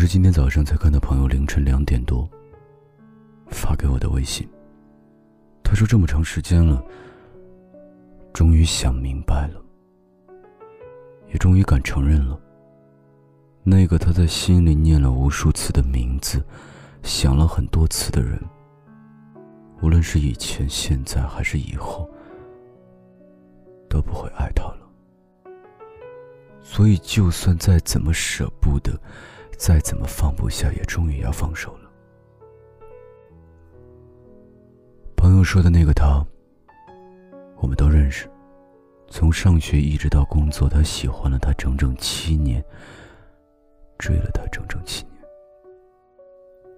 是今天早上才看到朋友凌晨两点多发给我的微信。他说这么长时间了，终于想明白了，也终于敢承认了。那个他在心里念了无数次的名字，想了很多次的人，无论是以前、现在还是以后，都不会爱他了。所以，就算再怎么舍不得，再怎么放不下，也终于要放手了。朋友说的那个他，我们都认识，从上学一直到工作，他喜欢了他整整七年。追了他整整七年，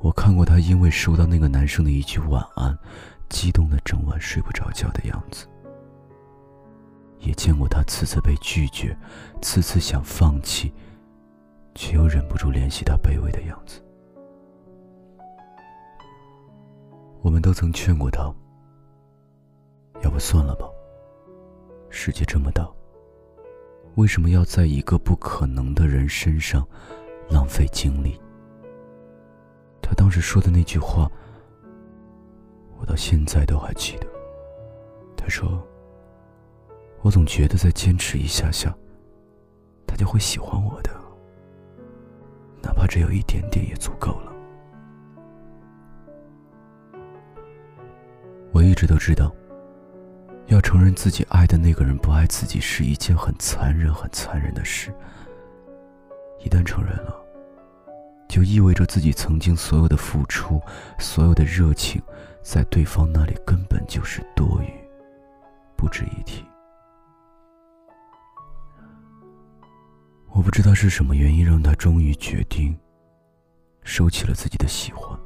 我看过他因为收到那个男生的一句晚安，激动的整晚睡不着觉的样子，也见过他次次被拒绝，次次想放弃，又忍不住联系他卑微的样子。我们都曾劝过他，要不算了吧。世界这么大，为什么要在一个不可能的人身上？浪费精力。他当时说的那句话，我到现在都还记得。他说：“我总觉得再坚持一下下，他就会喜欢我的，哪怕只有一点点也足够了。”我一直都知道，要承认自己爱的那个人不爱自己是一件很残忍、很残忍的事。一旦承认了，就意味着自己曾经所有的付出、所有的热情，在对方那里根本就是多余，不值一提。我不知道是什么原因让他终于决定收起了自己的喜欢，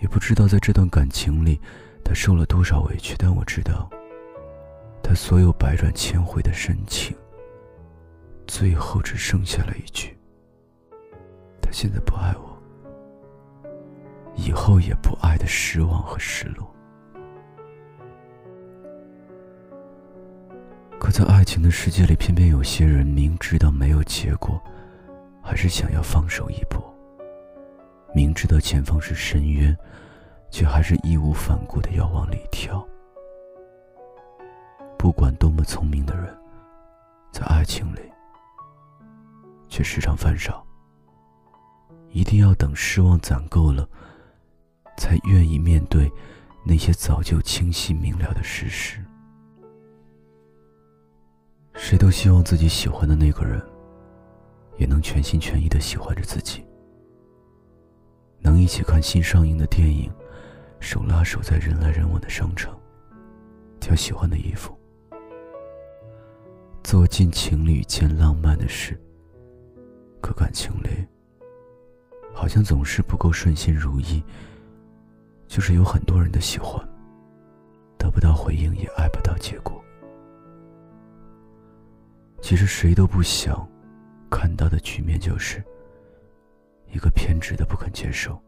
也不知道在这段感情里他受了多少委屈，但我知道，他所有百转千回的深情。最后只剩下了一句：“他现在不爱我，以后也不爱”的失望和失落。在爱情的世界里，偏偏有些人明知道没有结果，还是想要放手一搏；明知道前方是深渊，却还是义无反顾的要往里跳。不管多么聪明的人，在爱情里。却时常犯傻，一定要等失望攒够了，才愿意面对那些早就清晰明了的事实。谁都希望自己喜欢的那个人，也能全心全意的喜欢着自己，能一起看新上映的电影，手拉手在人来人往的商场，挑喜欢的衣服，做尽情侣间浪漫的事。可感情里，好像总是不够顺心如意。就是有很多人的喜欢，得不到回应，也爱不到结果。其实谁都不想看到的局面，就是一个偏执的不肯接受，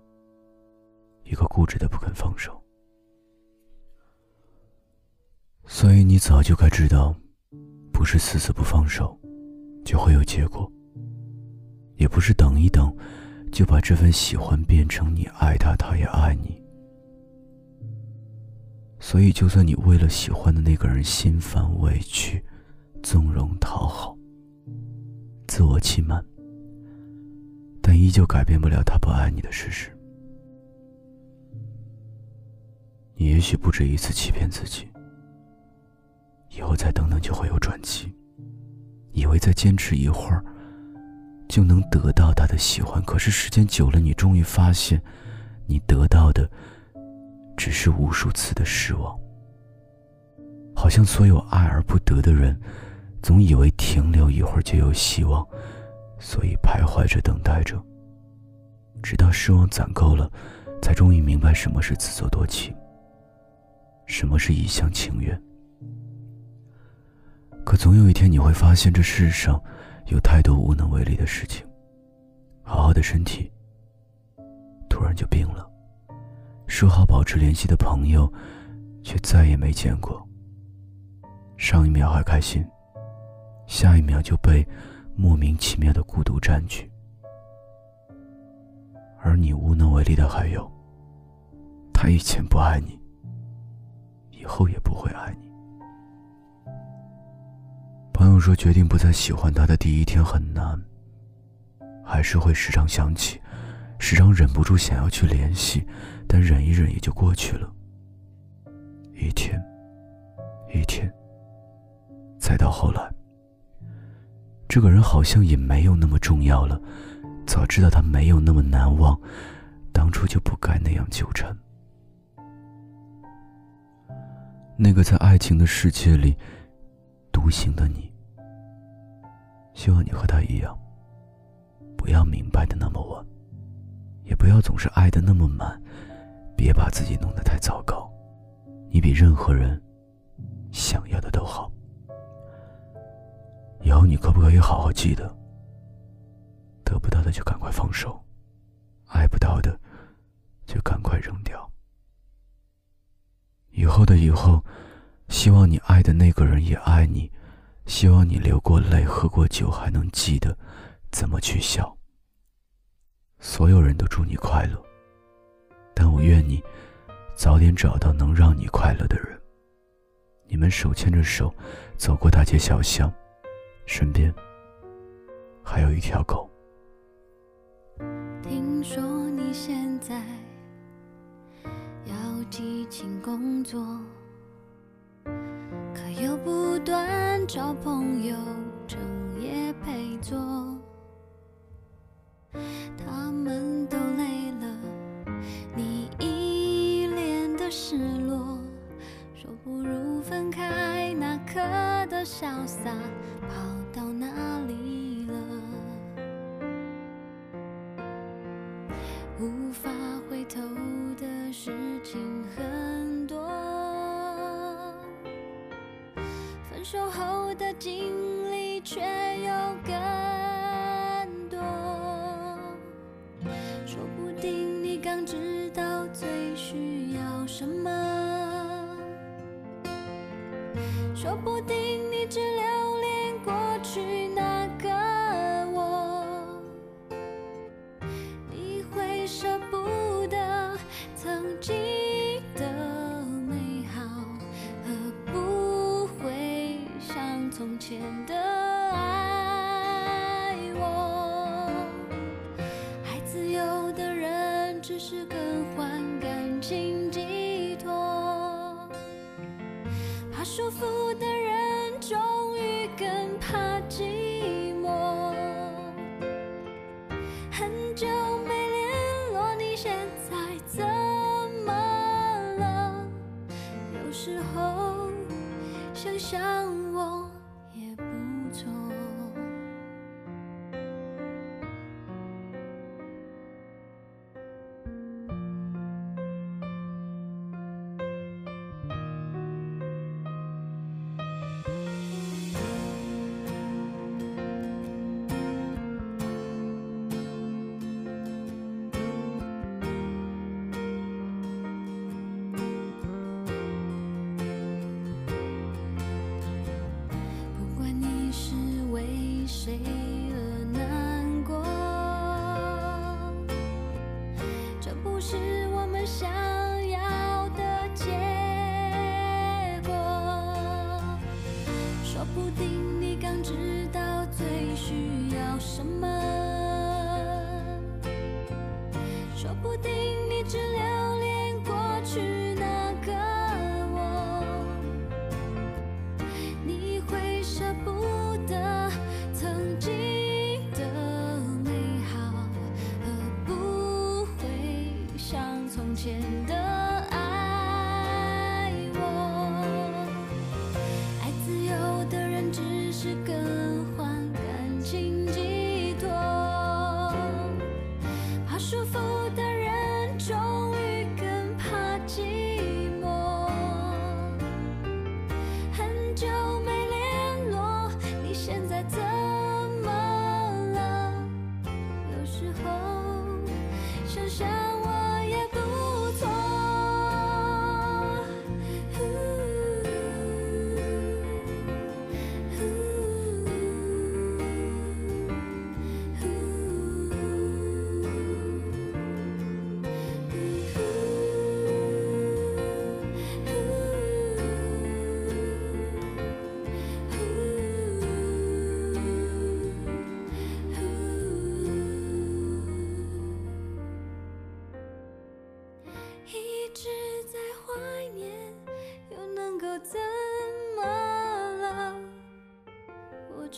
一个固执的不肯放手。所以你早就该知道，不是死死不放手，就会有结果。也不是等一等，就把这份喜欢变成你爱他，他也爱你。所以，就算你为了喜欢的那个人心烦委屈、纵容讨好、自我欺瞒，但依旧改变不了他不爱你的事实。你也许不止一次欺骗自己，以后再等等就会有转机，以为再坚持一会儿。就能得到他的喜欢，可是时间久了，你终于发现，你得到的只是无数次的失望。好像所有爱而不得的人，总以为停留一会儿就有希望，所以徘徊着等待着，直到失望攒够了，才终于明白什么是自作多情，什么是一厢情愿。可总有一天，你会发现这世上。有太多无能为力的事情，好好的身体突然就病了，说好保持联系的朋友，却再也没见过。上一秒还开心，下一秒就被莫名其妙的孤独占据。而你无能为力的还有，他以前不爱你，以后也不会爱你。朋友说，决定不再喜欢他的第一天很难，还是会时常想起，时常忍不住想要去联系，但忍一忍也就过去了。一天，一天，再到后来，这个人好像也没有那么重要了。早知道他没有那么难忘，当初就不该那样纠缠。那个在爱情的世界里独行的你，希望你和他一样，不要明白的那么晚，也不要总是爱的那么满，别把自己弄得太糟糕。你比任何人想要的都好。以后你可不可以好好记得？得不到的就赶快放手，爱不到的就赶快扔掉。以后的以后，希望你爱的那个人也爱你，希望你流过泪、喝过酒还能记得怎么去笑。所有人都祝你快乐，但我愿你早点找到能让你快乐的人。你们手牵着手走过大街小巷，身边还有一条狗。听说你现在要激情工作，可又不断找朋友整夜陪坐，无法回头的事情很多，分手后的经历却有更多。说不定你刚知道最需要什么，说不定你只留恋过去。从前的爱我，爱自由的人，只是更换感情寄托；怕束缚的人，终于更怕寂寞。很久没联络，你现在怎么了？有时候想想我。定你刚知道最需要什么，说不定你只留恋过去那个我，你会舍不得曾经的美好，而不会像从前的。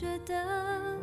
觉得